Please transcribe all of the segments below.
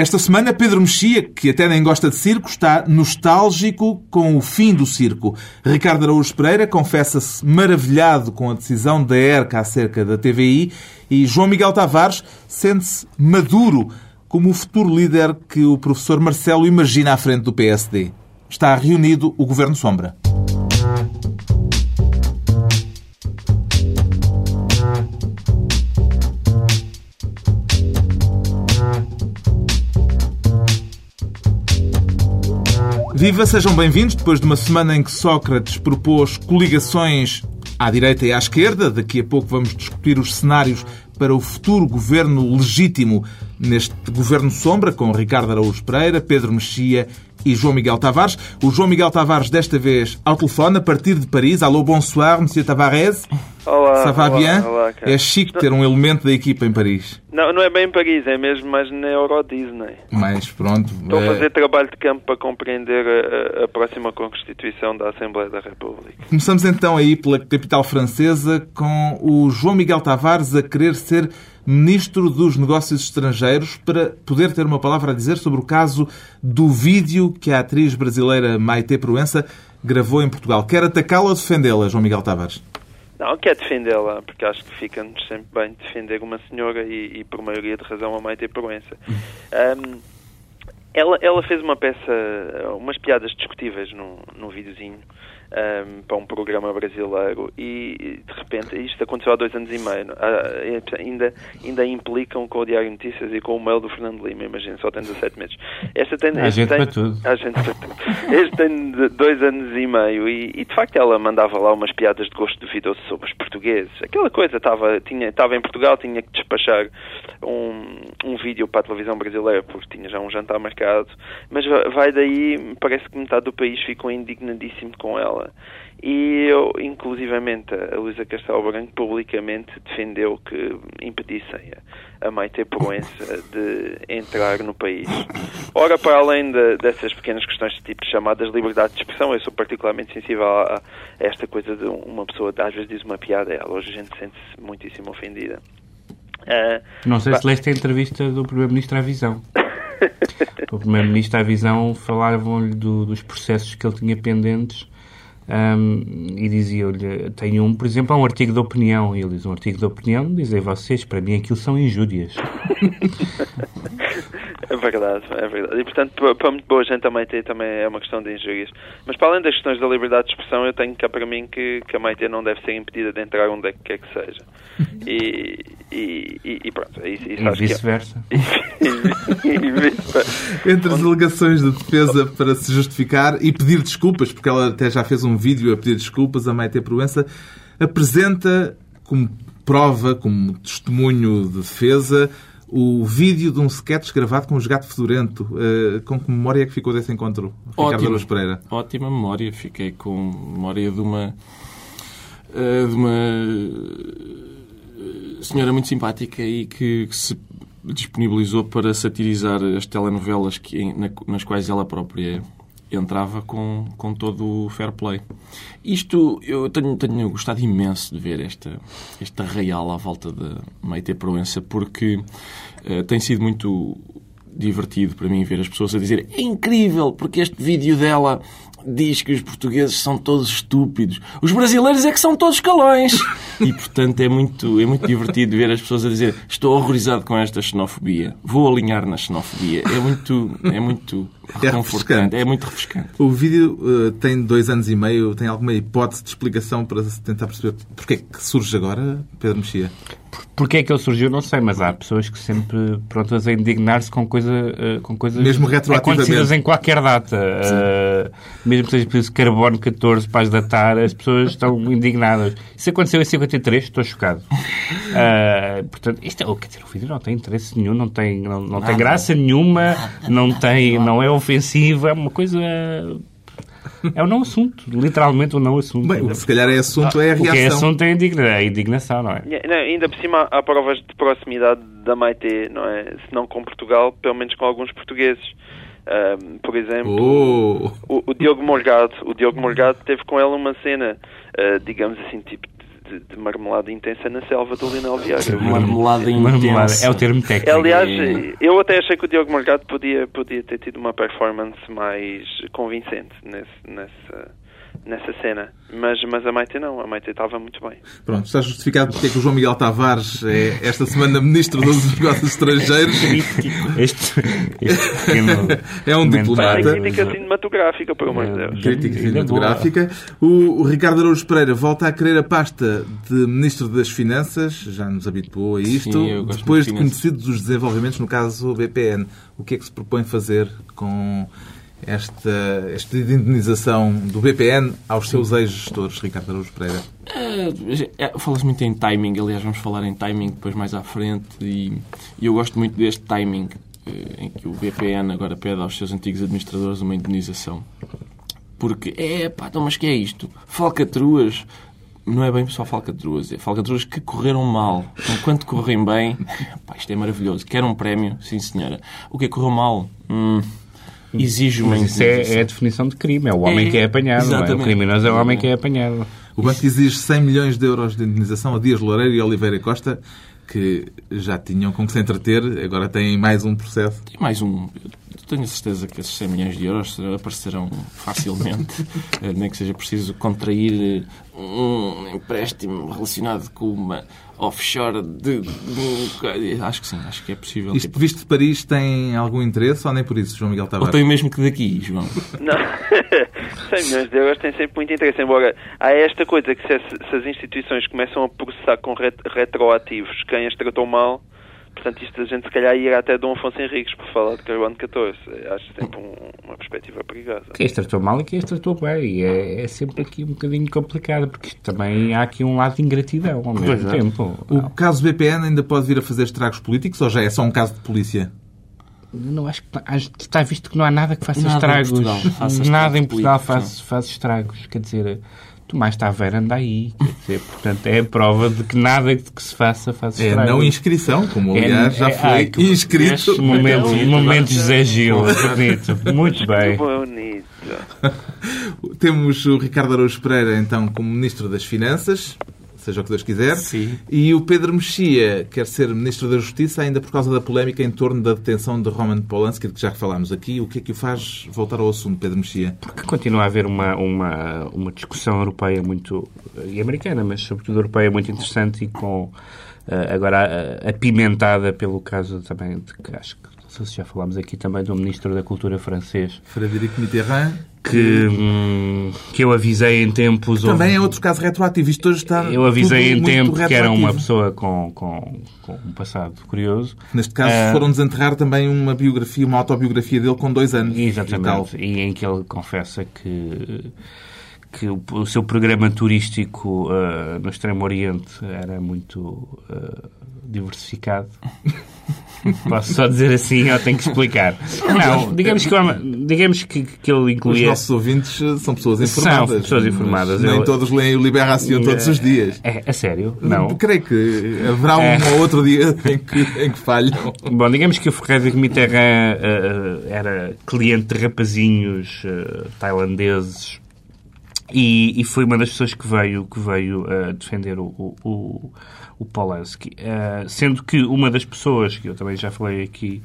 Esta semana, Pedro Mexia, que até nem gosta de circo, está nostálgico com o fim do circo. Ricardo Araújo Pereira confessa-se maravilhado com a decisão da ERCA acerca da TVI e João Miguel Tavares sente-se maduro como o futuro líder que o professor Marcelo imagina à frente do PSD. Está reunido o Governo Sombra. Viva, sejam bem-vindos. Depois de uma semana em que Sócrates propôs coligações à direita e à esquerda, daqui a pouco vamos discutir os cenários para o futuro governo legítimo neste governo sombra, com Ricardo Araújo Pereira, Pedro Mexia e João Miguel Tavares. O João Miguel Tavares, desta vez, ao telefone, a partir de Paris. Alô, bonsoir, Monsieur Tavares. Olá, Ça va olá, bien? olá, é chique ter um elemento da equipa em Paris. Não, não é bem em Paris, é mesmo mais na Euro Disney. Mas pronto. Estou a eh, fazer trabalho de campo para compreender a, a- a próxima Constituição da Assembleia da República. Começamos então aí pela capital francesa com o João Miguel Tavares a querer ser Ministro dos Negócios Estrangeiros para poder ter uma palavra a dizer sobre o caso do vídeo que a atriz brasileira Maite Proença gravou em Portugal. Quer atacá-la ou defendê-la, João Miguel Tavares? Não, quer defendê-la, porque acho que fica-nos sempre bem defender uma senhora e, e por maioria de razão, a Maite Proença. Ahm, ela, ela fez uma peça, umas piadas discutíveis num, num videozinho ahm, para um programa brasileiro e de repente isto aconteceu há dois anos e meio. Ah, é, ainda, ainda implicam com o Diário Notícias e com o mail do Fernando Lima, imagina, só tem 17 meses. Esta tem, Há este gente tem- para tudo. Há gente para tudo. Este tem dois anos e meio e, e, de facto ela mandava lá umas piadas de gosto duvidoso sobre os portugueses. Aquela coisa, estava tinha, estava em Portugal, tinha que despachar um, um vídeo para a televisão brasileira porque tinha já um jantar marcado, mas va- vai daí, parece que metade do país ficou indignadíssimo com ela. E eu, inclusivamente, a Luísa Castelo Branco publicamente defendeu que impedissem a, Maite Proença de entrar no país. Ora, para além de- dessas pequenas questões de tipo chamadas liberdade de expressão, eu sou particularmente sensível a, a esta coisa de uma pessoa às vezes diz uma piada, ela hoje a gente sente-se muitíssimo ofendida. Ah, Não sei se leste a entrevista do Primeiro-Ministro à Visão. O Primeiro-Ministro à Visão falavam-lhe do- dos processos que ele tinha pendentes ahm, e diziam-lhe, tenho um, por exemplo, há um artigo de opinião, e ele diz, um artigo de opinião, dizem vocês, para mim aquilo são injúrias. É verdade, é verdade. E portanto, para, para muito boa gente a Maite também é uma questão de injúrias. Mas para além das questões da liberdade de expressão, eu tenho cá para mim que, que a Maite não deve ser impedida de entrar onde é que quer que seja. E, e, e, e pronto, isso, isso E é- vice-versa. e vice-versa. Entre as alegações de defesa para se justificar e pedir desculpas, porque ela até já fez um vídeo a pedir desculpas, a Maite Proença apresenta como prova, como testemunho de defesa, o vídeo de um sketch gravado com o Gato Fedorento. Eh, com que memória é que ficou desse encontro, Ricardo. Araújo Pereira? Ótima memória. Fiquei com memória de uma eh, de uma eh, senhora muito simpática e que, que se disponibilizou para satirizar as telenovelas que, na- nas quais ela própria entrava com, com todo o fair play. Isto, eu tenho, tenho gostado imenso de ver esta, este arraial à volta da Maite Proença, porque eh, tem sido muito divertido para mim ver as pessoas a dizer é incrível, porque este vídeo dela diz que os portugueses são todos estúpidos. Os brasileiros é que são todos calões. E, portanto, é muito, é muito divertido ver as pessoas a dizer estou horrorizado com esta xenofobia. Vou alinhar na xenofobia. É muito, é muito É refrescante. É muito refrescante. O vídeo eh, tem dois anos e meio. Tem alguma hipótese de explicação para tentar perceber porque é que surge agora, Pedro Mexia? Porquê é que ele surgiu, não sei, mas há pessoas que sempre prontas a indignar-se com, coisa, eh, com coisas Mesmo acontecidas em qualquer data. Eh, mesmo que seja preciso carbono 14 para as datar, as pessoas estão indignadas. Isso aconteceu em 53, estou chocado. Eh, portanto, isto é, quer dizer, o vídeo não tem interesse nenhum, não tem, não, não tem graça nenhuma, não, tem, não é ofensivo, é uma coisa... É um não assunto, literalmente um não assunto. Bem, o que se calhar é assunto é a O que é reação. assunto é a é a indignação, não é? Não, ainda por cima há provas de proximidade da Maite, não é? Se não com Portugal, pelo menos com alguns portugueses. Ahm, por exemplo, Oh. o, o Diogo Morgado, o Diogo Morgado teve com ela uma cena, ah, digamos assim, tipo de de, marmelada intensa na selva do Linel Vieira. Marmelada Marmelada. intensa. É o termo técnico. Aliás, eu até achei que o Diogo Morgado podia, podia ter tido uma performance mais convincente nesse, nessa, nessa cena. Mas, mas a Maite não, a Maite estava muito bem. Pronto, está justificado porque é que o João Miguel Tavares é esta semana Ministro dos Negócios Estrangeiros. Este, este É um diplomata. Crítica cinematográfica, por amor de Deus. Crítica Ainda cinematográfica. O, o Ricardo Araújo Pereira volta a querer a pasta de Ministro das Finanças, já nos habituou a isto, Sim, depois de conhecidos os desenvolvimentos no caso BPN. O que é que se propõe fazer com esta, esta indenização do BPN aos seus ex-gestores, Ricardo Araújo Pereira? É, é, Fala-se muito em timing, aliás, vamos falar em timing depois mais à frente. E, e eu gosto muito deste timing eh, em que o BPN agora pede aos seus antigos administradores uma indenização. Porque, é pá, então, mas que é isto? Falcatruas. Não é bem só falcatruas, é falcatruas que correram mal. Enquanto correm bem, pá, isto é maravilhoso. Quer um prémio? Sim, senhora. O que é que correu mal? Hum, exige uma Mas isso é, é a definição de crime. É o homem É, que é apanhado. não é? O criminoso é o homem que é apanhado. O banco exige 100 milhões de euros de indenização a Dias Loureiro e Oliveira Costa, que já tinham com que se entreter, agora têm mais um processo. Tem mais um. Eu tenho a certeza que esses 100 milhões de euros aparecerão facilmente, eh, nem que seja preciso contrair eh, um empréstimo relacionado com uma offshore de. acho que sim, acho que é possível. Isto Tipo, visto de Paris tem algum interesse ou nem por isso, João Miguel ou Tavares? tenho mesmo que daqui, João. Não. 100 milhões de euros tem sempre muito interesse, embora há esta coisa que se, as- se as instituições começam a processar com ret- retroativos quem as tratou mal, portanto isto a gente se calhar ia até Dom Afonso Henriques por falar de Carbono 14. Acho sempre um- uma perspectiva perigosa. Quem as tratou mal e quem as tratou bem. E é, é sempre aqui um bocadinho complicado, porque também há aqui um lado de ingratidão ao mesmo Pois é. tempo. O caso BPN ainda pode vir a fazer estragos políticos ou já é só um caso de polícia? Não acho que acho que está visto que não há nada que faça Nada em estragos. Portugal faça nada estragos em Portugal faz, faz estragos. Quer dizer, Tomás Taveira anda aí. Quer dizer, portanto, é a prova de que nada que se faça faz É não inscrição, como É- aliás já é- foi ai, que- inscrito. Este momento. José Gil, bonito. Muito bem. Bonito. Temos o Ricardo Araújo Pereira, então, como Ministro das Finanças, seja o que Deus quiser. Sim. E o Pedro Mexia quer ser Ministro da Justiça, ainda por causa da polémica em torno da detenção de Roman Polanski, de que já falámos aqui. O que é que o faz voltar ao assunto, Pedro Mexia? Porque continua a haver uma, uma, uma discussão europeia muito. e americana, mas sobretudo europeia muito interessante e com. eh, agora eh, apimentada pelo caso também de que acho que. Não sei se já falámos aqui também do Ministro da Cultura francês, Frederico Mitterrand. Que, hum, que eu avisei em tempos. Também houve- é outro caso retroativo. Isto hoje está. Eu avisei em tempo que era uma pessoa com, com, com um passado curioso. Neste caso, Ah, foram desenterrar também uma biografia, uma autobiografia dele com dois anos. e. Exatamente. E em que ele confessa que, que o, seu programa turístico ah, no Extremo Oriente era muito ah, diversificado. Posso só dizer assim ou tenho que explicar? Não, digamos que, digamos que, que ele Os incluía... nossos ouvintes eh, são pessoas São informadas. pessoas mas informadas. Nem Eu- todos leem o Liberação todos os dias. É, a sério? Não. Creio que haverá um É. ou outro dia em que, em que falham. Bom, digamos que o Frederico Mitterrand eh, era cliente de rapazinhos eh, tailandeses e, e foi uma das pessoas que veio, que veio eh, defender o, o, o, o Polanski. Eh, sendo que uma das pessoas, que eu também já falei aqui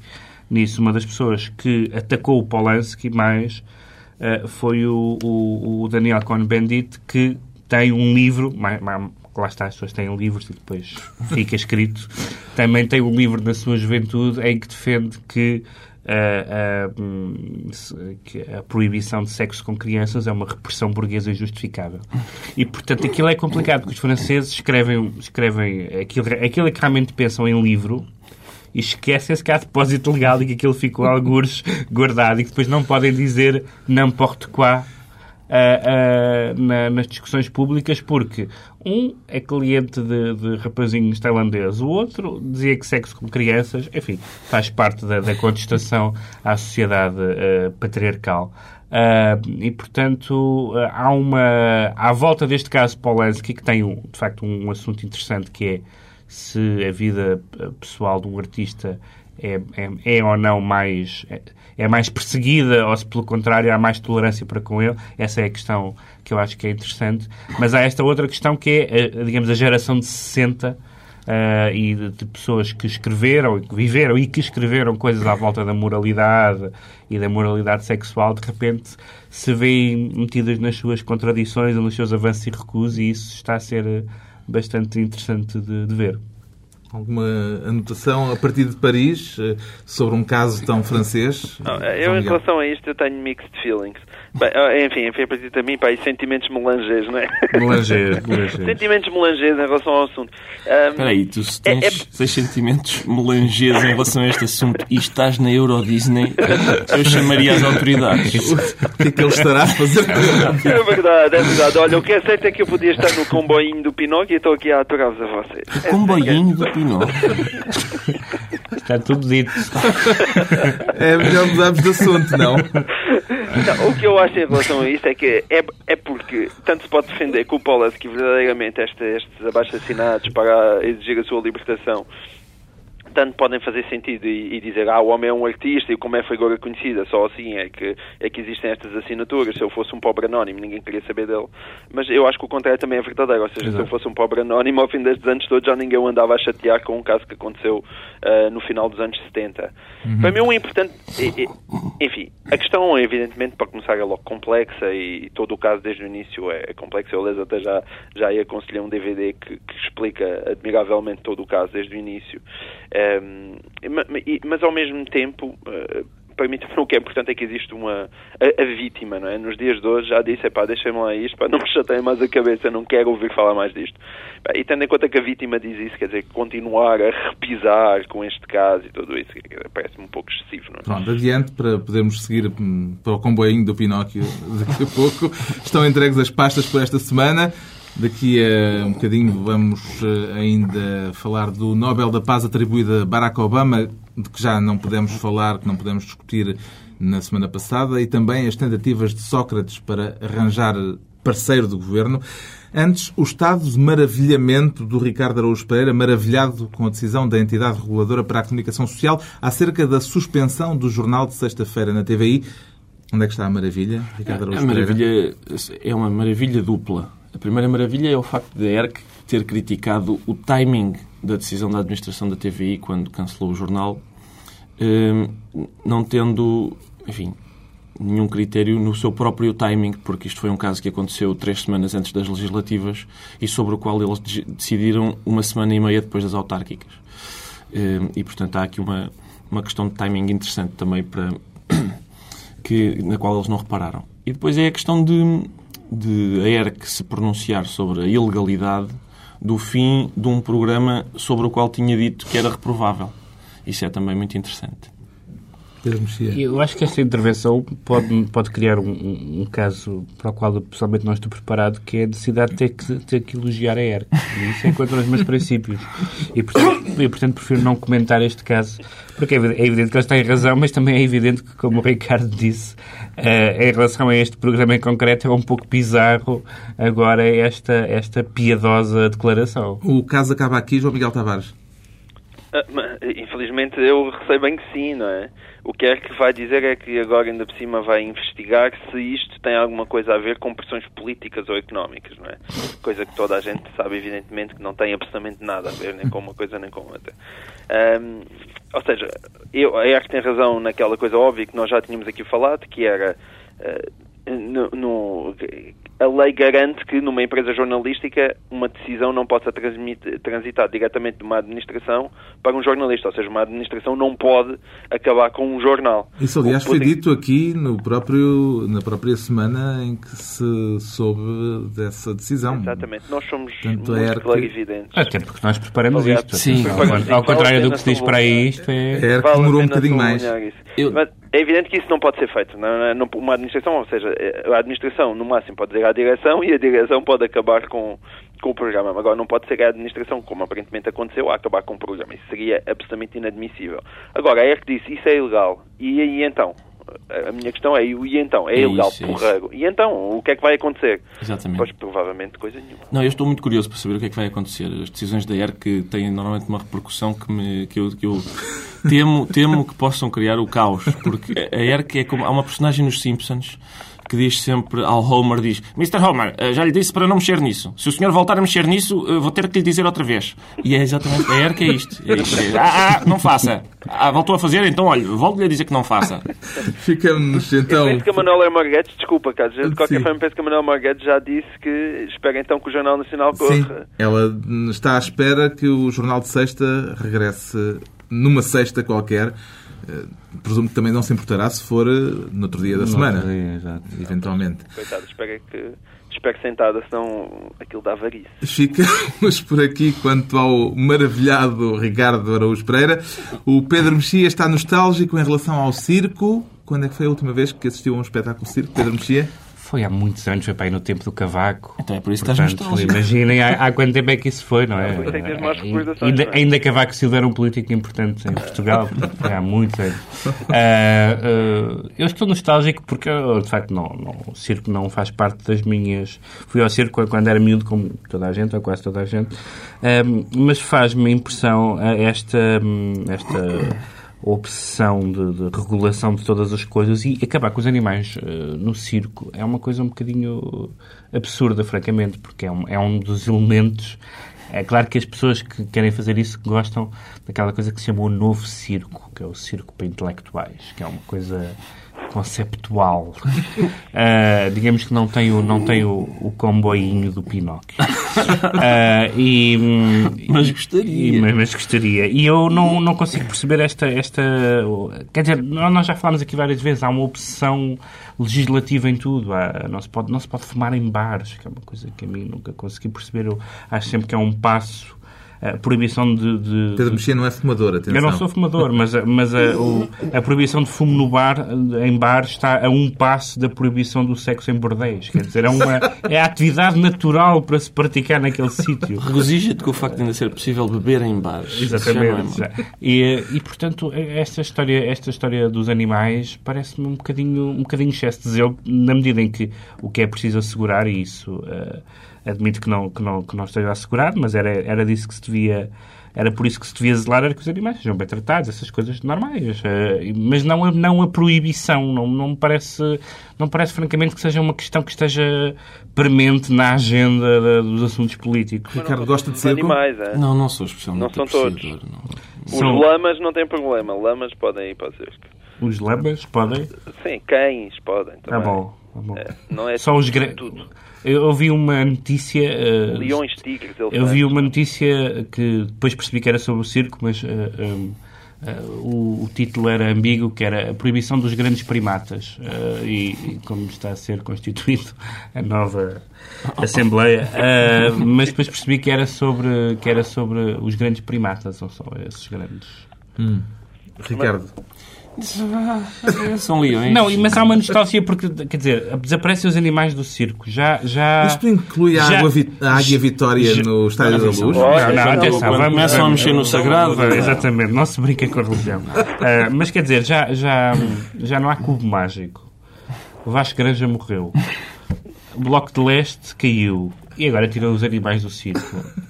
nisso, uma das pessoas que atacou o Polanski mais eh, foi o, o, o Daniel Cohn-Bendit, que tem um livro, mais, mais, lá está, as pessoas têm livros e depois fica escrito, também tem um livro na sua juventude em que defende que a, a, hum, a proibição de sexo com crianças é uma repressão burguesa injustificável. E, portanto, aquilo é complicado, porque os franceses escrevem, escrevem aquilo, aquilo é que realmente pensam em livro e esquecem-se que há depósito legal e que aquilo ficou algures guardado e que depois não podem dizer n'importe quoi ah, ah, na- nas discussões públicas porque um é cliente de, de rapazinhos tailandeses, o outro dizia que sexo com crianças, enfim, faz parte da, da contestação à sociedade ah, patriarcal. Ah, e, portanto, ah, há uma... À volta deste caso Polanski, que tem, um, de facto, um assunto interessante que é se a vida eh, pessoal de um artista é, é, é ou não mais é, é, mais perseguida ou se pelo contrário há mais tolerância para com ele. Essa é a questão que eu acho que é interessante. Mas há esta outra questão que é, digamos, a geração de 60 uh, e de, de, pessoas que escreveram, que viveram e que escreveram coisas à volta da moralidade e da moralidade sexual, de repente se veem metidas nas suas contradições ou nos seus avanços e recuos e isso está a ser bastante interessante de, de ver. Alguma anotação a partir de Paris eh, sobre um caso tão francês? Não, eu, em relação a isto, eu tenho mixed feelings. Bem, enfim, enfim, a partir de mim, pá, e sentimentos melangês, não é? Melangês, Sentimentos melangês em relação ao assunto. Espera um, aí, tu se tens é, é... sentimentos melangês em relação a este assunto e estás na Euro Disney, eu chamaria as autoridades. o que é que ele estará a fazer? É verdade, é verdade. Olha, o que é certo é que eu podia estar no comboinho do Pinóquio e estou aqui a aturar-vos a vocês. O comboinho do Pinóquio? Está tudo dito. É melhor mudarmos de assunto, não? O que eu acho em relação a isso é que é, é porque tanto se pode defender que o que verdadeiramente este, estes abaixo-assinados para exigir a sua libertação tanto podem fazer sentido e, e, dizer ah, o homem é um artista e como é figura conhecida, só assim é que, é que existem estas assinaturas. Se eu fosse um pobre anónimo, ninguém queria saber dele. Mas eu acho que o contrário também é verdadeiro. Ou seja, Exato. se eu fosse um pobre anónimo, ao fim destes anos todos já ninguém andava a chatear com um caso que aconteceu uh, no final dos anos 70. Uhum. Para mim, o importante. Enfim, a questão, evidentemente, para começar, é logo complexa e todo o caso desde o início é complexo. Eu, aliás, até já, já aconselhei um DVD que, que explica admiravelmente todo o caso desde o início. Mas ao mesmo tempo, uh, para mim o que é importante é que existe uma a, a vítima, não é? Nos dias de hoje já disse, pá, deixem-me lá isto, pá, não me chateiem mais a cabeça, não quero ouvir falar mais disto. E tendo em conta que a vítima diz isso, quer dizer, continuar a repisar com este caso e tudo isso, parece-me um pouco excessivo, não é? Pronto, adiante para podermos seguir hum, para o comboinho do Pinóquio daqui a pouco. Estão entregues as pastas por esta semana. Daqui a um bocadinho vamos eh, ainda falar do Nobel da Paz atribuído a Barack Obama, de que já não podemos falar, que não podemos discutir na semana passada, e também as tentativas de Sócrates para arranjar parceiro do governo. Antes, o estado de maravilhamento do Ricardo Araújo Pereira, maravilhado com a decisão da entidade reguladora para a comunicação social acerca da suspensão do jornal de sexta-feira na TVI. Onde é que está a maravilha, Ricardo Araújo a maravilha é uma maravilha dupla. A primeira maravilha é o facto da ERC ter criticado o timing da decisão da administração da TVI quando cancelou o jornal, hum, não tendo, enfim, nenhum critério no seu próprio timing, porque isto foi um caso que aconteceu três semanas antes das legislativas e sobre o qual eles decidiram uma semana e meia depois das autárquicas. Hum, e, portanto, há aqui uma, uma questão de timing interessante também para que, na qual eles não repararam. E depois é a questão de de a ERC se pronunciar sobre a ilegalidade do fim de um programa sobre o qual tinha dito que era reprovável. Isso é também muito interessante. Eu acho que esta intervenção pode, pode criar um, um, um, caso para o qual pessoalmente não estou preparado, que é a necessidade de ter que, ter que elogiar a ERC. E isso é contra os meus princípios. E portanto, e, portanto, prefiro não comentar este caso, porque é evidente que eles têm razão, mas também é evidente que, como o Ricardo disse, uh, em relação a este programa em concreto, é um pouco bizarro agora esta, esta piedosa declaração. O caso acaba aqui, João Miguel Tavares. Uh, infelizmente eu receio bem que sim, não é? O que é que vai dizer é que agora ainda por cima vai investigar se isto tem alguma coisa a ver com pressões políticas ou económicas, não é? Coisa que toda a gente sabe, evidentemente, que não tem absolutamente nada a ver nem com uma coisa nem com outra. Um, ou seja, eu, a ERC tem razão naquela coisa óbvia que nós já tínhamos aqui falado, que era uh, no, no, a lei garante que numa empresa jornalística uma decisão não possa transitar diretamente de uma administração para um jornalista, ou seja, uma administração não pode acabar com um jornal. Isso, aliás, foi dito aqui no próprio, na própria semana em que se soube dessa decisão. Exatamente, nós somos Tanto muito é clarividentes. Até porque nós preparamos aliás, isto. Sim. Ao, ao contrário do que se diz para aí, isto é... É que demorou um bocadinho mais. Eu... Mas é evidente que isso não pode ser feito. Não, uma administração, ou seja, a administração no máximo pode dizer à direção e a direção pode acabar com, com o programa. Agora não pode ser a administração, como aparentemente aconteceu, a acabar com o programa. Isso seria absolutamente inadmissível. Agora, a ERC disse isso é ilegal. E aí então? A minha questão é, e então? É, É ilegal, isso, é porreiro. E então? O que é que vai acontecer? Exatamente. Pois, provavelmente, coisa nenhuma. Não, eu estou muito curioso para saber o que é que vai acontecer. As decisões da ERC têm normalmente uma repercussão que, me, que, eu, que eu temo, temo que possam criar o caos. Porque a ERC é como. Há uma personagem nos Simpsons que diz sempre ao Homer: diz, Mr. Homer, eh, já lhe disse para não mexer nisso. Se o senhor voltar a mexer nisso, eh, vou ter que lhe dizer outra vez. E é exatamente. A ERC é isto. É isto. Ah, ah, não faça. Ah, voltou a fazer, então olha, volto-lhe a dizer que não faça. Ficamos Eu então. penso que a Manuela Marguetes, desculpa, Carlos, de qualquer Sim. forma, penso que a Manuela Marguetes já disse que espera então que o Jornal Nacional corra. Sim, ela está à espera que o Jornal de Sexta regresse numa sexta qualquer. Eh, Presumo que também não se importará se for eh, no outro dia da semana, Sim, exato. eventualmente. Coitado, espero que. Espero sentada, senão aquilo dá varice. Ficamos por aqui quanto ao maravilhado Ricardo Araújo Pereira. O Pedro Mexia está nostálgico em relação ao circo. Quando é que foi a última vez que assistiu a um espetáculo de circo, Pedro Mexia? Foi há muitos anos, foi para aí no tempo do cavaco. Então é por isso que estás Portanto, nostálgico. imaginem há, há quanto tempo é que isso foi, não é? É ainda, não é? ainda Cavaco Silva era um político importante em Portugal, portanto, foi há muitos anos. Ah, ah, eu estou nostálgico porque, eu, de facto, não, não, o circo não faz parte das minhas... Fui ao circo quando era miúdo, como toda a gente, ou quase toda a gente, Ah, mas faz-me impressão esta... hum, esta obsessão de, de regulação de todas as coisas e acabar com os animais eh, no circo é uma coisa um bocadinho absurda, francamente, porque é um, é um dos elementos. É claro que as pessoas que querem fazer isso gostam daquela coisa que se chama o novo circo, que é o circo para intelectuais, que é uma coisa conceptual. Ah, digamos que não tem o, não tem o, o comboinho do Pinóquio. Ah, e, hum, Mas gostaria. e- mas, mas gostaria. E eu não, não consigo perceber esta, esta. Quer dizer, nós já falámos aqui várias vezes, há uma obsessão legislativa em tudo. Há- não, se pode, não se pode fumar em bares, que é uma coisa que a mim nunca consegui perceber. Eu acho sempre que é um passo. A proibição de. de- Pedro Mexia não é fumador, atenção. eu não sou fumador, mas, a, mas a, o- a proibição de fumo no bar, em bar está a um passo da proibição do sexo em bordéis. Quer dizer, é, uma, é a atividade natural para se praticar naquele sítio. Regozija-te com o facto de ainda ser possível beber em bares. É Exatamente. E, e, portanto, esta história, esta história dos animais parece-me um bocadinho, um bocadinho excesso de zelo, na medida em que o que é preciso assegurar, e isso eh, admito que não, que, não, que não esteja assegurado, mas era, era disso que se devia. Era por isso que se devia zelar, era que os animais sejam bem tratados, essas coisas normais. eh, mas não a, não a proibição. Não, não, me parece, não me parece, francamente, que seja uma questão que esteja premente na agenda da- dos assuntos políticos. Ricardo gosta de Os circo? animais, é? Não, não sou especialmente Não são todos. não. Os São- lamas não têm problema. Lamas podem ir para o circo. Os lamas podem. Sim, cães podem Tá também. Tá bom. É, não é Só os tudo, grandes. tudo. Eu ouvi uma notícia. eh, Leões, tigres, elefantes. Eu vi uma notícia que depois percebi que era sobre o circo, mas eh, um, eh, o, o título era ambíguo, que era a proibição dos grandes primatas. Eh, e, e como está a ser constituído a nova Assembleia, eh, mas depois percebi que era sobre que era sobre os grandes primatas, ou só esses grandes. Ricardo, São leões. Não, mas há uma nostalgia porque, quer dizer, desaparecem os animais do circo. Já, já... isto inclui a, Já- água a Águia Vitória já- no Estádio da Luz? Não, não, já atenção, quando começam a mexer no sagrado, Exatamente, não se brinca com a religião. Ah, mas quer dizer, já, já, já não há cubo mágico. O Vasco Granja morreu. O Bloco de Leste caiu. E agora tiram os animais do circo.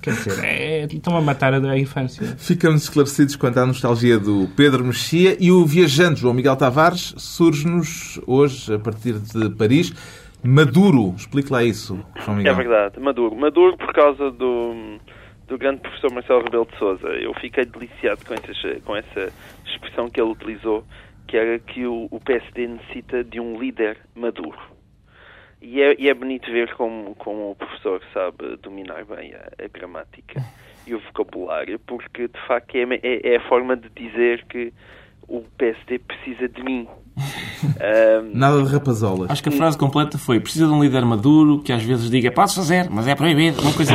Quer dizer, é, estão a matar a, a infância. Ficamos esclarecidos quanto à nostalgia do Pedro Mexia e o viajante João Miguel Tavares surge-nos hoje, a partir de Paris, Maduro. Explique lá isso, João É Miguel. verdade, Maduro. Maduro por causa do, do grande professor Marcelo Rebelo de Sousa. Eu fiquei deliciado com, essas- com essa expressão que ele utilizou, que era que o, o PSD necessita de um líder maduro. E é, e é bonito ver como, como o professor sabe dominar bem a, a gramática e o vocabulário, porque de facto é, é, é a forma de dizer que o PSD precisa de mim. Ahm, Nada de rapazolas. Acho que a frase completa foi precisa de um líder maduro que às vezes diga podes fazer, mas é proibido. Uma coisa...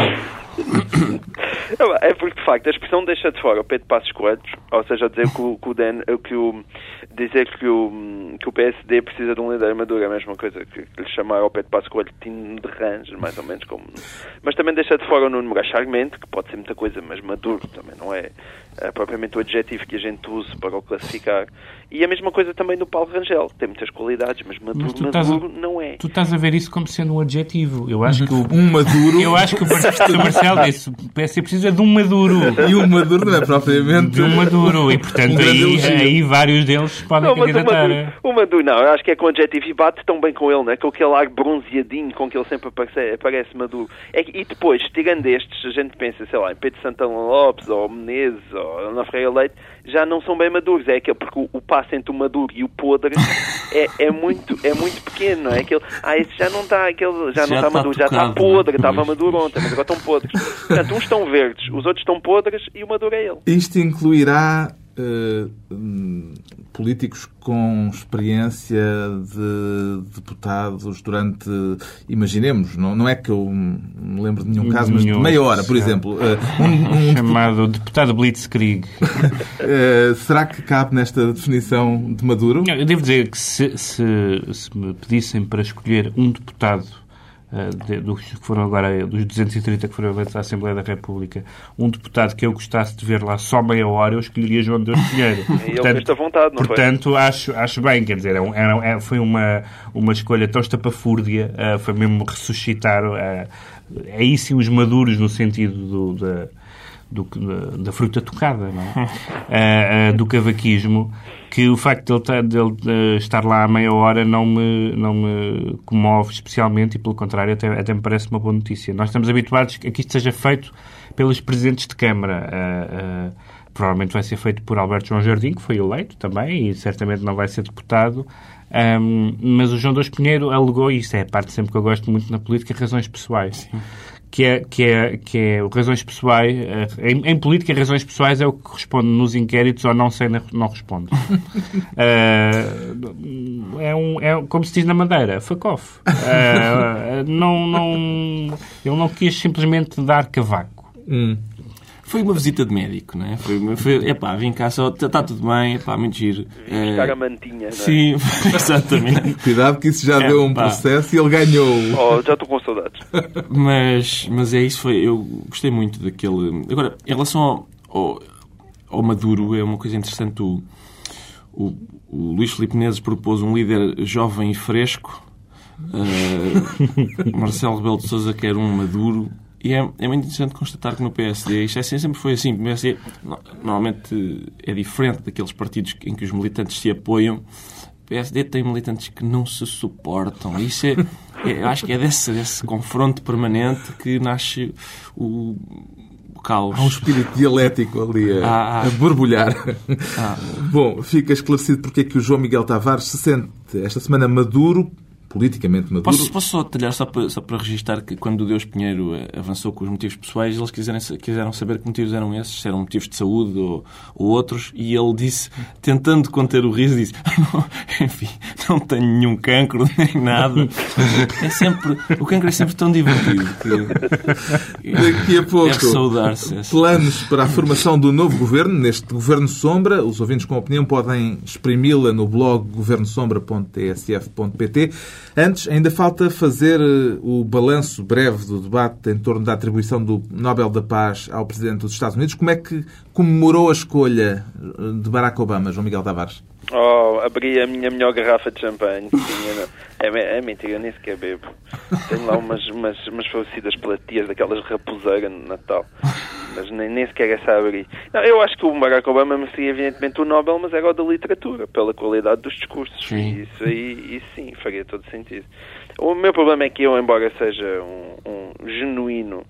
É porque, de facto, a expressão deixa de fora o Pedro Passos Coelho, ou seja, dizer que o, que o, DN, que o dizer que o, que o PSD precisa de um líder maduro é a mesma coisa que, que lhe chamar ao pé de Passo Coelho Tino de Range, mais ou menos como... Mas também deixa de fora o Nuno Moraes Charmente, que pode ser muita coisa, mas maduro também não é, é propriamente o adjetivo que a gente usa para o classificar. E a mesma coisa também do Paulo Rangel, tem muitas qualidades, mas maduro, mas maduro a, não é. Tu estás a ver isso como sendo um adjetivo. Eu acho que o, um maduro... Eu acho que o Sr. Marcelo disse o PSD precisa de um maduro. E um maduro não é propriamente... De um maduro. E, portanto, um aí, aí, vários deles podem não, candidatar. O maduro, o maduro, não, eu acho que é com adjetivo e bate tão bem com ele, né? com aquele ar bronzeadinho com que ele sempre aparece, aparece maduro. É, e depois, tirando estes, a gente pensa, sei lá, em Pedro Santana Lopes, ou Menezes, ou Ana Freire Leite, já não são bem maduros. É aquele, porque o, o passo entre o maduro e o podre é, é, muito, é muito pequeno, não é? Aquele, ah, esse já não está, aquele já, já não está maduro, já está podre, estava maduro ontem, mas agora estão podres. Portanto, uns estão verdes, os outros estão podres e o maduro é ele. Isto incluirá políticos com experiência de deputados durante, imaginemos, não, não é que eu me lembro de nenhum caso, mas de meia hora, por exemplo. Uh, um, um Chamado deputado Blitzkrieg. uh, será que cabe nesta definição de Maduro? Eu devo dizer que se, se, se me pedissem para escolher um deputado eh, de, dos que foram agora, dos 230 que foram eleitos à Assembleia da República, um deputado que eu gostasse de ver lá só meia hora, eu escolheria João Deus Pinheiro. e portanto, ele vontade, não portanto acho, acho bem, quer dizer, é, é, foi uma, uma escolha tão estapafúrdia, uh, foi mesmo ressuscitar, uh, aí sim os maduros no sentido do, da, do, da fruta tocada, não é? uh, do cavaquismo, que o facto de ele, estar lá a meia hora não me, não me comove especialmente e, pelo contrário, até, até me parece uma boa notícia. Nós estamos habituados a que isto seja feito pelos presidentes de Câmara. Uh, uh, provavelmente vai ser feito por Alberto João Jardim, que foi eleito também, e certamente não vai ser deputado. Um, mas o João Dos Pinheiro alegou, e isso é a parte sempre que eu gosto muito na política, razões pessoais. Sim que é, que é, que é razões pessoais. Eh, em, em, política, razões pessoais é o que responde nos inquéritos ou não sei, não responde. uh, é, um, é como se diz na Madeira, fuck off. Uh, não, não, ele não quis simplesmente dar cavaco. Hum. Foi uma visita de médico, não é? Foi, foi epá, vim cá só, está tá tudo bem, epá, muito giro. Buscar é... a mantinha, não é? Sim, exatamente. Cuidado que isso já é, deu um pá. processo e ele ganhou. Oh, já estou com saudades. Mas, mas é isso, foi, eu gostei muito daquele... Agora, em relação ao, ao, ao Maduro, é uma coisa interessante, o, o, o Luís Filipe Menezes propôs um líder jovem e fresco, uh, Marcelo Rebelo de Sousa quer um Maduro, e é, é muito interessante constatar que no PSD, isto é, assim, sempre foi assim, o PSD normalmente é diferente daqueles partidos em que os militantes se apoiam. O PSD tem militantes que não se suportam. Isso é, é acho que é desse, desse confronto permanente que nasce o, caos. Há um espírito dialético ali a, ah, ah. a borbulhar. Ah. Bom, fica esclarecido porque é que o João Miguel Tavares se sente esta semana maduro politicamente maduro. Posso, posso só detalhar, só para, só para registrar que quando o Deus Pinheiro eh, avançou com os motivos pessoais, eles quiseram, quiseram saber que motivos eram esses, se eram motivos de saúde ou, ou outros, e ele disse, tentando conter o riso, disse: Enfim, não tenho nenhum cancro, nem nada. É sempre, o cancro é sempre tão divertido que. Daqui a pouco, planos para a formação do novo governo, neste Governo Sombra. Os ouvintes com opinião podem exprimi-la no blog governosombra.tsf.pt. Antes, ainda falta fazer eh, o balanço breve do debate em torno da atribuição do Nobel da Paz ao Presidente dos Estados Unidos. Como é que comemorou a escolha eh, de Barack Obama, João Miguel Tavares? Oh, abri a minha melhor garrafa de champanhe. É, é mentira, nem sequer bebo. Tenho lá umas, umas, umas falecidas platias daquelas raposeiras no Natal. Mas nem, nem sequer essa abri. Não, eu acho que o Barack Obama merecia evidentemente o Nobel, mas era o da literatura, pela qualidade dos discursos. Sim. Isso aí, isso sim, faria todo sentido. O meu problema é que eu, embora seja um, um genuíno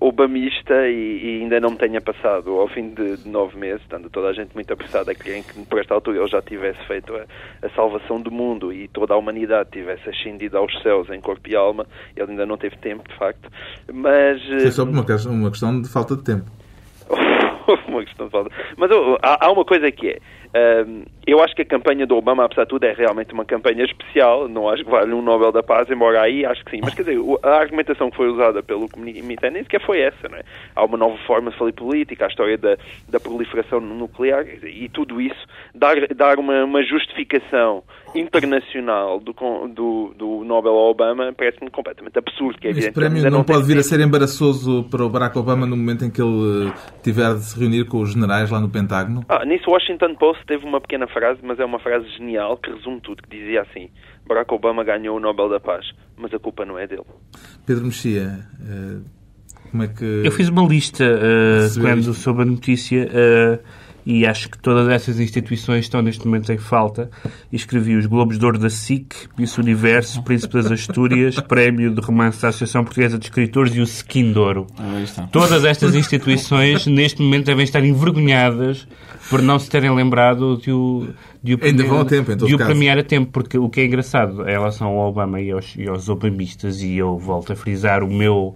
obamista e, e, ainda não me tenha passado ao fim de, de, nove meses, estando toda a gente muito apressada a que por esta altura ele já tivesse feito a, a, salvação do mundo e toda a humanidade tivesse ascendido aos céus em corpo e alma, ele ainda não teve tempo, de facto. Mas. Foi só uma, uma questão de falta de tempo. uma questão de falta. Mas oh, há, há uma coisa que é. Um, eu acho que a campanha do Obama, apesar de tudo, é realmente uma campanha especial. Não acho que vale um Nobel da Paz, embora aí acho que sim. Mas quer dizer, a argumentação que foi usada pelo comitê nem sequer foi essa, não é? Há uma nova forma de fazer política, a história da, da proliferação nuclear e tudo isso, dar, dar uma, uma justificação internacional do, do, do Nobel ao Obama parece-me completamente absurdo. Que, é este prémio não, não pode vir a ser embaraçoso para o Barack Obama no momento em que ele eh, tiver de se reunir com os generais lá no Pentágono? Ah, nisso o Washington Post teve uma pequena frase, mas é uma frase genial que resume tudo, que dizia assim Barack Obama ganhou o Nobel da Paz, mas a culpa não é dele. Pedro Mexia, eh, como é que... Eu fiz uma lista uh, quando soube a notícia... Uh, e acho que todas essas instituições estão neste momento em falta. E escrevi os Globos de Ouro da SIC, Miss Universo, Príncipe das Astúrias, Prémio de Romance da Associação Portuguesa de Escritores e o Skin de Ouro. Ah, todas estas instituições neste momento devem estar envergonhadas por não se terem lembrado de o, de o, Ainda vão a tempo, de o premiar a tempo, porque o que é engraçado em relação ao Obama e aos, e aos obamistas, e eu volto a frisar o meu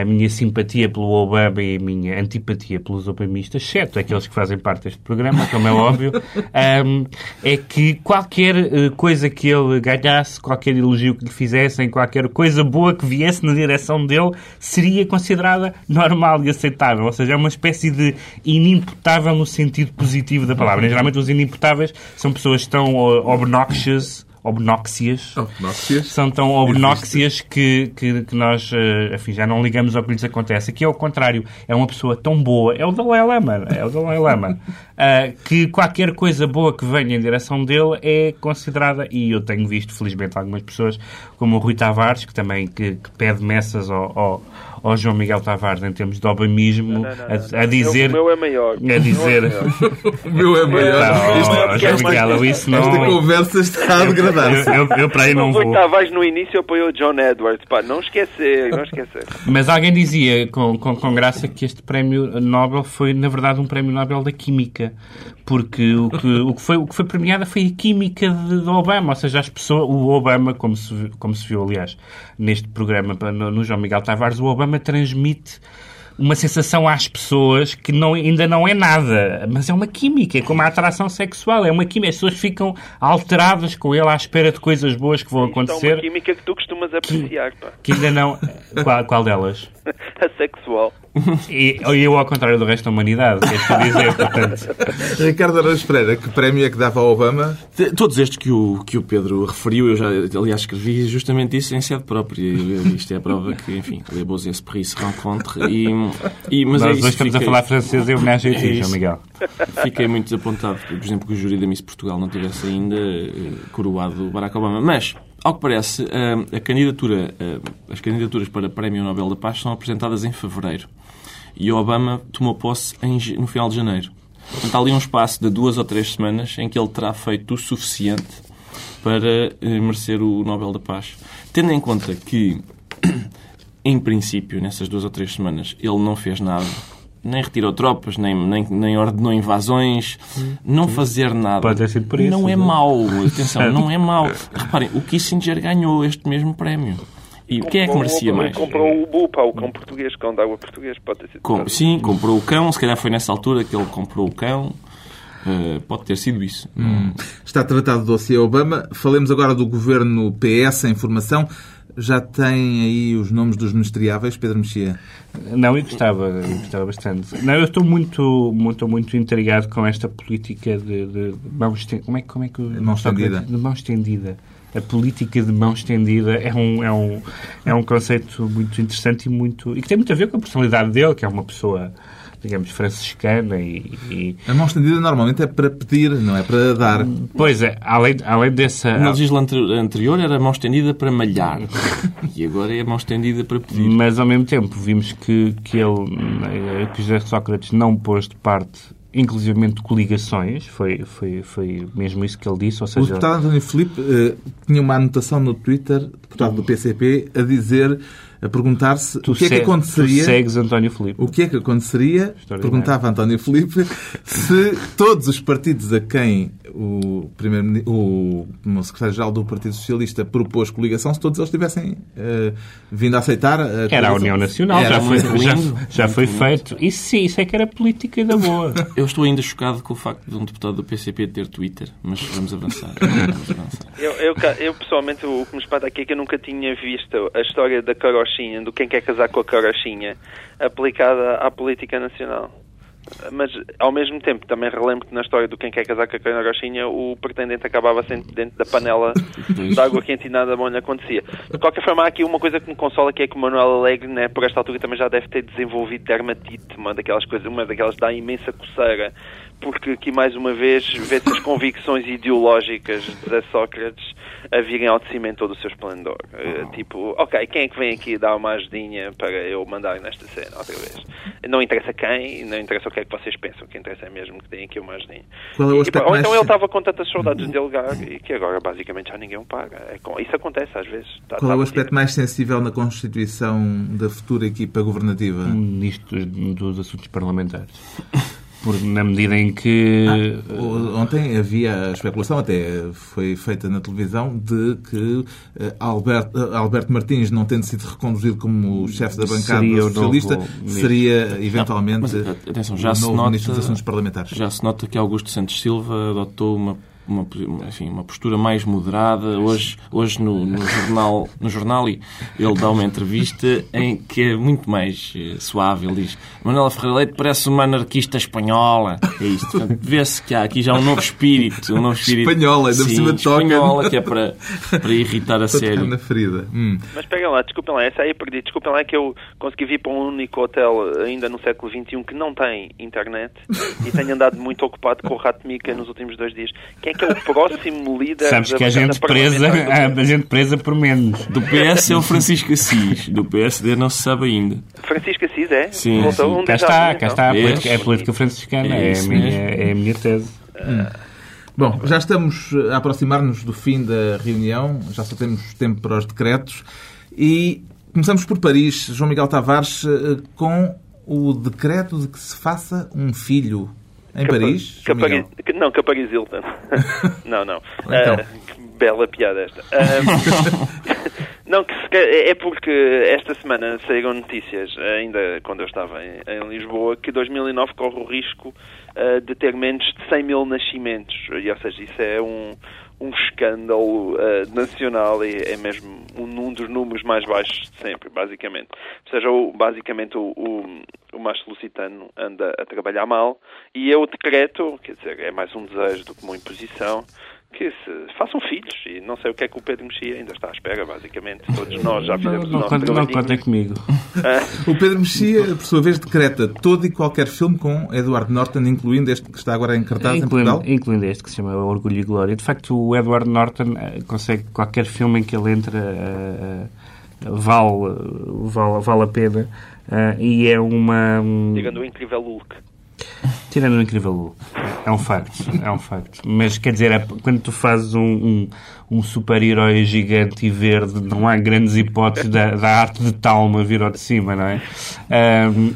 a minha simpatia pelo Obama e a minha antipatia pelos obamistas, exceto aqueles que fazem parte deste programa, como é óbvio, um, é que qualquer uh, coisa que ele ganhasse, qualquer elogio que lhe fizessem, qualquer coisa boa que viesse na direção dele, seria considerada normal e aceitável. Ou seja, é uma espécie de inimputável no sentido positivo da palavra. Geralmente os inimputáveis são pessoas tão uh, obnoxious obnóxias, obnóxias. são tão obnóxias que, que, que, nós enfim, já não ligamos ao que lhes acontece. Aqui é o contrário, é uma pessoa tão boa, é o Dalai Lama, é o Dalai Lama, uh, que qualquer coisa boa que venha em direção dele é considerada, e eu tenho visto felizmente algumas pessoas, como o Rui Tavares, que também que, que pede messas ao, ao ao João Miguel Tavares em termos de obamismo, não, não, não, a, a, dizer... O meu é maior. A dizer... o meu é maior. Não, João Miguel, isso não... Esta conversa está a degradar-se. Eu, eu, eu, para aí não vou... O Tavares no início apoiou John Edwards. Pá, não esquecer, não esquecer. Mas alguém dizia com, com, com graça que este prémio Nobel foi, na verdade, um prémio Nobel da Química. Porque o que, o que, foi, o que foi premiado foi a química de, de Obama. Ou seja, as pessoas... O Obama, como se, como se viu, aliás, neste programa no, no João Miguel Tavares, o Obama transmite uma sensação às pessoas que não, ainda não é nada, mas é uma química, é como a atração sexual, é uma química. As pessoas ficam alteradas com ele à espera de coisas boas que vão acontecer. É uma química que tu costumas apreciar, que, que ainda não. Qual, qual delas? a sexual. E eu, ao contrário do resto da humanidade, queres dizer, portanto. Ricardo Araújo Pereira, que prémio é que dava ao Obama? Todos estes que o, que o Pedro referiu, eu já, aliás, escrevi justamente isso em sede própria. Isto é a prova que, enfim, les beaux esprits se rencontrent. E, e, mas Nós é isso, estamos fiquei, a falar francês em homenagem a ti, João Miguel. Fiquei muito desapontado, por exemplo, que o júri da Miss Portugal não tivesse ainda eh, coroado Barack Obama. Mas, ao que parece, a, a candidatura, a, as candidaturas para o Prémio Nobel da Paz são apresentadas em fevereiro. E Obama tomou posse no final de janeiro. Portanto, há ali um espaço de duas ou três semanas em que ele terá feito o suficiente para eh, merecer o Nobel da Paz. Tendo em conta que, em princípio, nessas duas ou três semanas, ele não fez nada, nem retirou tropas, nem, nem, nem ordenou invasões, não fazer nada. Pode ter sido por isso. Não é mau, atenção, não é mau. Reparem, o Kissinger ganhou este mesmo prémio. E quem é que merecia mais? Comprou o Bupa, o cão português, cão de água português, pode ter sido. Com, sim, comprou o cão, se calhar foi nessa altura que ele comprou o cão. Uh, pode ter sido isso. Hum. Está tratado do dossiê Obama. Falemos agora do governo PS em formação. Já tem aí os nomes dos ministeriáveis, Pedro Mexia? Não, eu gostava, eu gostava bastante. Não, eu estou muito, muito, muito intrigado com esta política de, de, mão estendida. Como é, como é que... Mão estendida. De mão estendida a política de mão estendida é um, é um, é um conceito muito interessante e, muito, e que tem muito a ver com a personalidade dele, que é uma pessoa digamos, franciscana e, e... A mão estendida normalmente é para pedir, não é para dar. Pois é, além, além dessa... Na legislatura anterior era a mão estendida para malhar e agora é a mão estendida para pedir. Mas ao mesmo tempo vimos que, que ele, que José Sócrates não pôs de parte inclusivamente coligações, foi, foi, foi mesmo isso que ele disse. Ou seja... O deputado António Filipe uh, tinha uma anotação no Twitter, deputado do PCP, a dizer a perguntar-se o que é que aconteceria. Tu segues António Filipe. O que é que aconteceria, perguntava António Filipe, se todos os partidos a quem o, primeiro, o, o secretário-geral do Partido Socialista propôs coligação, se todos eles tivessem eh, vindo a aceitar a Era a? União Nacional, Era já foi, já, já foi lindo. feito. Isso sim, isso é que era política da boa. Eu estou ainda chocado com o facto de um deputado do PCP ter Twitter, mas vamos avançar. Vamos avançar. Eu, eu, eu, pessoalmente, o que me espanta aqui é que eu nunca tinha visto a história da carochinha, do quem quer casar com a carochinha, aplicada à política nacional. Mas, ao mesmo tempo, também relembro que na história do quem quer casar com a carochinha, o pretendente acabava sempre dentro da panela de água quente e nada bom lhe acontecia. De qualquer forma, há aqui uma coisa que me consola, que é que o Manuel Alegre, né, por esta altura, também já deve ter desenvolvido dermatite, uma daquelas coisas, uma daquelas que dá imensa coceira, porque aqui, mais uma vez, vê-se as convicções ideológicas de Sócrates a virem ao de cima em todo o seu esplendor. Eh, tipo, ok, quem é que vem aqui dar uma ajudinha para eu mandar nesta cena outra vez? Não interessa quem, não interessa o que é que vocês pensam, o que interessa é mesmo que deem aqui uma ajudinha. Qual é o E, aspecto ou mais- então ele estava com tantas saudades de delegar e que agora basicamente já ninguém o paga. É com- Isso acontece às vezes. Tá- Qual é tá o no aspecto mais sensível na constituição da futura equipa governativa? Um Ministro dos, dos assuntos parlamentares. Por, na medida em que. O- Ontem havia a especulação, até foi feita na televisão, de que eh, Alberto, eh, Alberto Martins, não tendo sido reconduzido como chefe da bancada Seria socialista, seria eventualmente Mas, atenção, já o se novo nota- ministro dos Assuntos Parlamentares. Já se nota que Augusto Santos Silva adotou uma, uma, enfim, uma postura mais moderada. Hoje, hoje no, no jornal, no jornal ele dá uma entrevista em que é muito mais eh, suave. Ele diz: Manuela Ferreira Leite parece uma anarquista espanhola. É isto. Vê-se que há aqui já um novo espírito. Um novo espírito Espanhola, ainda por cima toca. espanhola, que é para, para irritar a sério. na ferida. Hum. Mas peguem lá, desculpem lá, essa aí perdi. Desculpem lá que eu consegui vir para um único hotel ainda no século XXI que não tem internet e tenho andado muito ocupado com o Rato Mica nos últimos dois dias. Quem é que é o próximo líder Sabes da que há bancada gente presa, há gente presa por menos. Do PS é o Francisco Assis. Do PSD não se sabe ainda. Francisco Assis, é? Sim, Voltou sim. um Cá está, cá então. está. A Vês? política, é a política franciscana. É É, a minha, é a minha tese. Bom, já estamos a aproximar-nos do fim da reunião, já só temos tempo para os decretos e começamos por Paris. João Miguel Tavares, eh, com o decreto de que se faça um filho em Capa- Paris. Não, Capariz Hilton. não, não. Então. Que bela piada esta. Ah, não, que se é porque esta semana saíram notícias, ainda quando eu estava em, em Lisboa, que 2009 corre o risco ah, de ter menos de 100 mil nascimentos. E, ou seja, isso é um, um escândalo ah, nacional e é mesmo um, um dos números mais baixos de sempre, basicamente. Ou seja, o- basicamente o, o, o macho lusitano anda a trabalhar mal e é o decreto, quer dizer, é mais um desejo do que uma imposição, que se façam filhos. E não sei o que é que o Pedro Mexia ainda está à espera, basicamente. Todos nós já Não, fizemos o não, nosso contem- não contem comigo. Ah, O Pedro Mexia, por sua vez, decreta todo e qualquer filme com Edward Norton, incluindo este que está agora em cartaz em incluindo, Portugal. incluindo este que se chama Orgulho e Glória. De facto, o Edward Norton eh, consegue qualquer filme em que ele entra eh, eh, vale, vale, vale a pena. E é uma. um- Tirando o incrível Hulk. Tirando o incrível Hulk. É um facto, é um facto. Mas quer dizer, é- quando tu fazes um, um, um super-herói gigante e verde, não há grandes hipóteses da, da arte de Talma vir ao de cima, não é?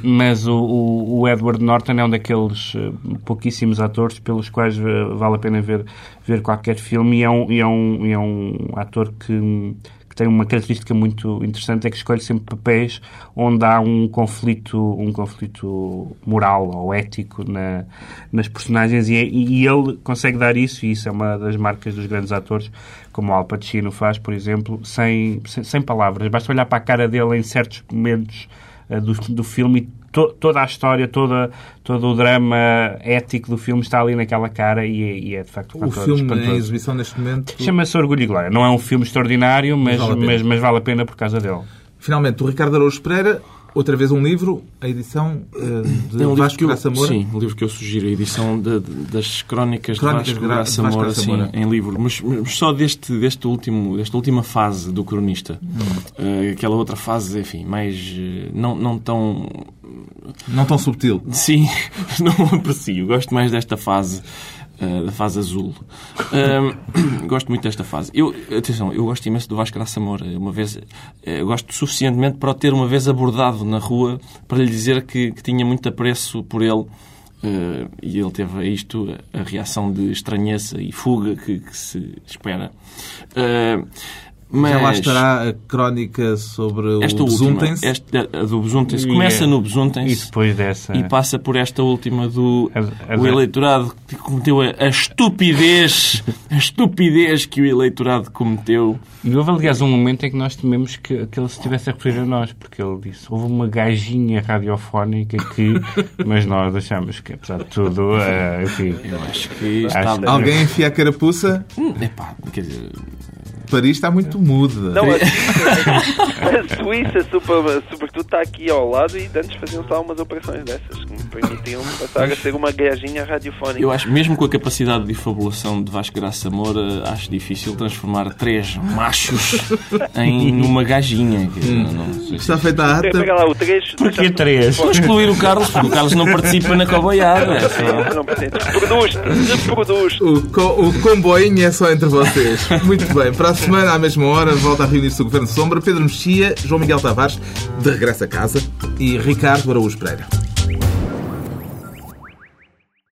Mas o, o, o Edward Norton é um daqueles eh, pouquíssimos atores pelos quais eh, vale a pena ver, ver qualquer filme e é um, e é um, e é um ator que que tem uma característica muito interessante é que escolhe sempre papéis onde há um conflito um conflito moral ou ético na, nas personagens e, é- e ele consegue dar isso e isso é uma das marcas dos grandes atores como Al Pacino faz, por exemplo sem, sem, sem palavras, basta olhar para a cara dele em certos momentos eh, do, do filme e to- toda a história, toda, todo o drama ético do filme está ali naquela cara e é, e é de facto um O filme em espantoso. exibição neste momento. Chama-se Orgulho e Glória. Não é um filme extraordinário, mas, vale a pena. mas, mas vale a pena por causa dele. Finalmente, o Ricardo Araújo Pereira, outra vez um livro, a edição eh, de É um livro Vasco que eu, Graça Moura. sim, um livro que eu sugiro, a edição de- de- das Crónicas, Crónicas de Vasco Gra- Graça Vasco Moura, Graça sim, Moura. em livro, mas, mas só deste, deste último, desta última fase do cronista. Eh, aquela outra fase, enfim, mais eh, não, não tão Não tão subtil. Sim, não aprecio. Gosto mais desta fase. Uh, da fase azul. Uh, gosto muito desta fase. Eu, atenção, eu gosto imenso do Vasco Graça Moura. Uma vez, uh, gosto suficientemente para o ter uma vez abordado na rua para lhe dizer que, que tinha muito apreço por ele. e ele teve a isto a reação de estranheza e fuga que, que se espera. Mas... Já lá estará a crónica sobre esta o Besuntens? Esta, a do Besuntens. Começa é, no Besuntens. E depois dessa... E passa por esta última do a, a, o eleitorado que cometeu a, a, estupidez, a estupidez que o eleitorado cometeu. E houve, aliás, um momento em que nós tememos que, que ele se estivesse a referir a nós, porque ele disse, houve uma gajinha radiofónica que... mas nós achamos que, apesar de tudo, uh, enfim... Eu acho que... Acho... Alguém enfia a carapuça? Hum, epá, quer dizer... Paris está muito muda. Não, a, a Suíça, super, está aqui ao lado e antes faziam só umas operações dessas que me permitiam passar a ser uma gajinha radiofónica. Eu acho, mesmo com a capacidade de fabulação de Vasco Graça Moura, acho difícil transformar três machos em uma gajinha. Hum. Está feita a ata. Pega lá o três. Porquê três? Vou excluir o Carlos, porque o Carlos não participa na cobaiada. Não, produz, produz. O, co o comboinho é só entre vocês. Muito bem. Para a semana, à mesma hora, volta a reunir-se o Governo Sombra. Pedro Mexia, João Miguel Tavares, de regresso Progressa Casa e Ricardo Araújo Pereira.